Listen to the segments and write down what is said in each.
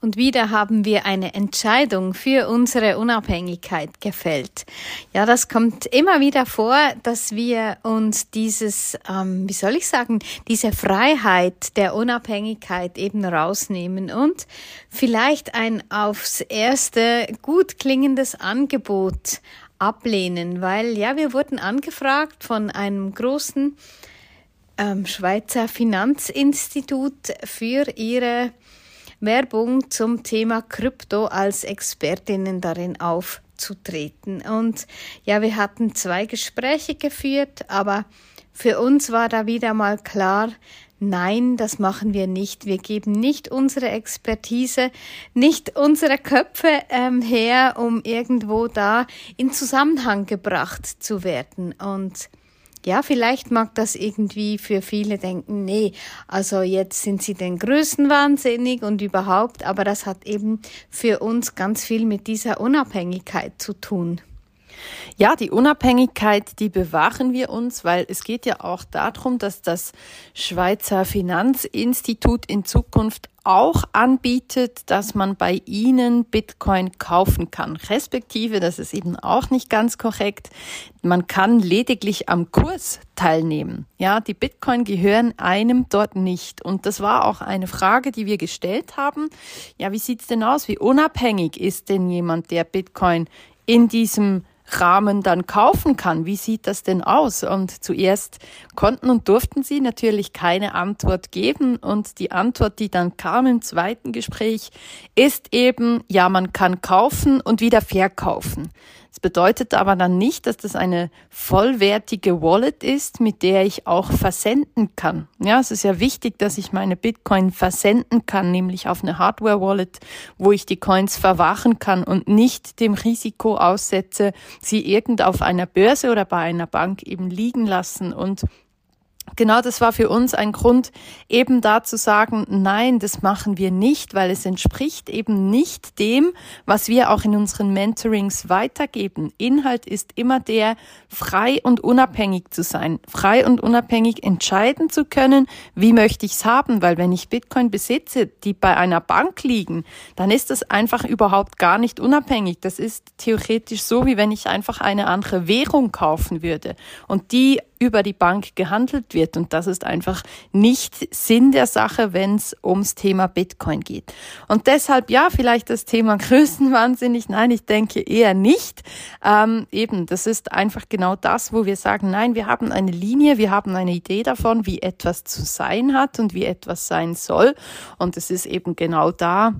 Und wieder haben wir eine Entscheidung für unsere Unabhängigkeit gefällt. Ja, das kommt immer wieder vor, dass wir uns dieses, ähm, wie soll ich sagen, diese Freiheit der Unabhängigkeit eben rausnehmen und vielleicht ein aufs erste gut klingendes Angebot ablehnen, weil ja, wir wurden angefragt von einem großen ähm, Schweizer Finanzinstitut für ihre Werbung zum Thema Krypto als Expertinnen darin aufzutreten. Und ja, wir hatten zwei Gespräche geführt, aber für uns war da wieder mal klar, Nein, das machen wir nicht. Wir geben nicht unsere Expertise, nicht unsere Köpfe ähm, her, um irgendwo da in Zusammenhang gebracht zu werden. Und ja, vielleicht mag das irgendwie für viele denken, nee, also jetzt sind sie den Größten wahnsinnig und überhaupt, aber das hat eben für uns ganz viel mit dieser Unabhängigkeit zu tun. Ja, die Unabhängigkeit, die bewahren wir uns, weil es geht ja auch darum, dass das Schweizer Finanzinstitut in Zukunft auch anbietet, dass man bei ihnen Bitcoin kaufen kann. Respektive, das ist eben auch nicht ganz korrekt, man kann lediglich am Kurs teilnehmen. Ja, die Bitcoin gehören einem dort nicht. Und das war auch eine Frage, die wir gestellt haben. Ja, wie sieht's denn aus? Wie unabhängig ist denn jemand, der Bitcoin in diesem Rahmen dann kaufen kann. Wie sieht das denn aus? Und zuerst konnten und durften sie natürlich keine Antwort geben. Und die Antwort, die dann kam im zweiten Gespräch, ist eben, ja, man kann kaufen und wieder verkaufen. Das bedeutet aber dann nicht, dass das eine vollwertige Wallet ist, mit der ich auch versenden kann. Ja, es ist ja wichtig, dass ich meine Bitcoin versenden kann, nämlich auf eine Hardware-Wallet, wo ich die Coins verwahren kann und nicht dem Risiko aussetze, sie irgend auf einer Börse oder bei einer Bank eben liegen lassen und Genau das war für uns ein Grund, eben da zu sagen, nein, das machen wir nicht, weil es entspricht eben nicht dem, was wir auch in unseren Mentorings weitergeben. Inhalt ist immer der, frei und unabhängig zu sein, frei und unabhängig entscheiden zu können, wie möchte ich es haben, weil wenn ich Bitcoin besitze, die bei einer Bank liegen, dann ist das einfach überhaupt gar nicht unabhängig. Das ist theoretisch so, wie wenn ich einfach eine andere Währung kaufen würde und die über die Bank gehandelt wird. Und das ist einfach nicht Sinn der Sache, wenn es ums Thema Bitcoin geht. Und deshalb, ja, vielleicht das Thema Größenwahnsinnig. Nein, ich denke eher nicht. Ähm, eben, das ist einfach genau das, wo wir sagen, nein, wir haben eine Linie, wir haben eine Idee davon, wie etwas zu sein hat und wie etwas sein soll. Und es ist eben genau da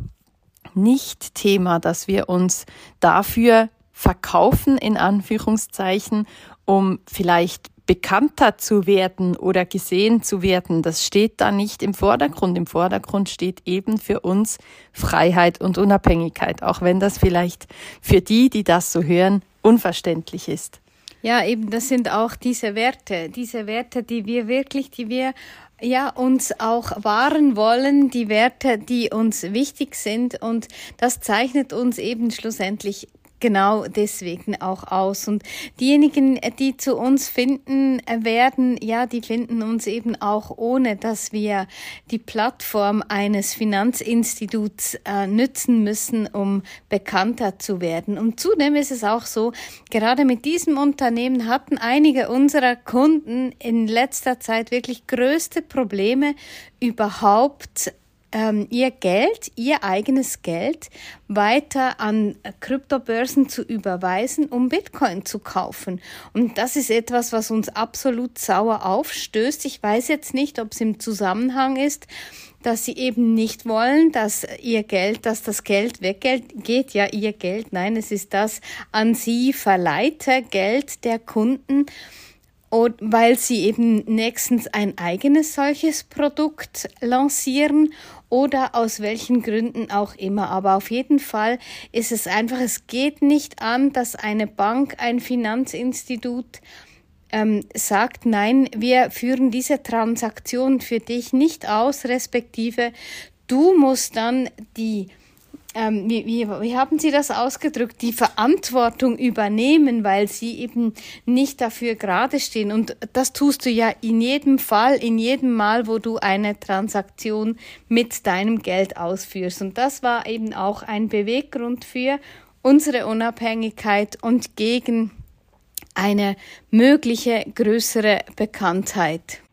nicht Thema, dass wir uns dafür verkaufen, in Anführungszeichen, um vielleicht bekannter zu werden oder gesehen zu werden, das steht da nicht im Vordergrund. Im Vordergrund steht eben für uns Freiheit und Unabhängigkeit, auch wenn das vielleicht für die, die das so hören, unverständlich ist. Ja, eben, das sind auch diese Werte, diese Werte, die wir wirklich, die wir ja, uns auch wahren wollen, die Werte, die uns wichtig sind. Und das zeichnet uns eben schlussendlich genau deswegen auch aus. Und diejenigen, die zu uns finden werden, ja, die finden uns eben auch ohne, dass wir die Plattform eines Finanzinstituts äh, nützen müssen, um bekannter zu werden. Und zudem ist es auch so, gerade mit diesem Unternehmen hatten einige unserer Kunden in letzter Zeit wirklich größte Probleme überhaupt ähm, ihr Geld, ihr eigenes Geld weiter an Kryptobörsen zu überweisen, um Bitcoin zu kaufen. Und das ist etwas, was uns absolut sauer aufstößt. Ich weiß jetzt nicht, ob es im Zusammenhang ist, dass sie eben nicht wollen, dass ihr Geld, dass das Geld weggeht, ja ihr Geld, nein, es ist das an sie verleihte Geld der Kunden und weil sie eben nächstens ein eigenes solches Produkt lancieren oder aus welchen Gründen auch immer. Aber auf jeden Fall ist es einfach, es geht nicht an, dass eine Bank, ein Finanzinstitut ähm, sagt, nein, wir führen diese Transaktion für dich nicht aus, respektive du musst dann die ähm, wie, wie, wie haben Sie das ausgedrückt, die Verantwortung übernehmen, weil Sie eben nicht dafür gerade stehen. Und das tust du ja in jedem Fall, in jedem Mal, wo du eine Transaktion mit deinem Geld ausführst. Und das war eben auch ein Beweggrund für unsere Unabhängigkeit und gegen eine mögliche größere Bekanntheit.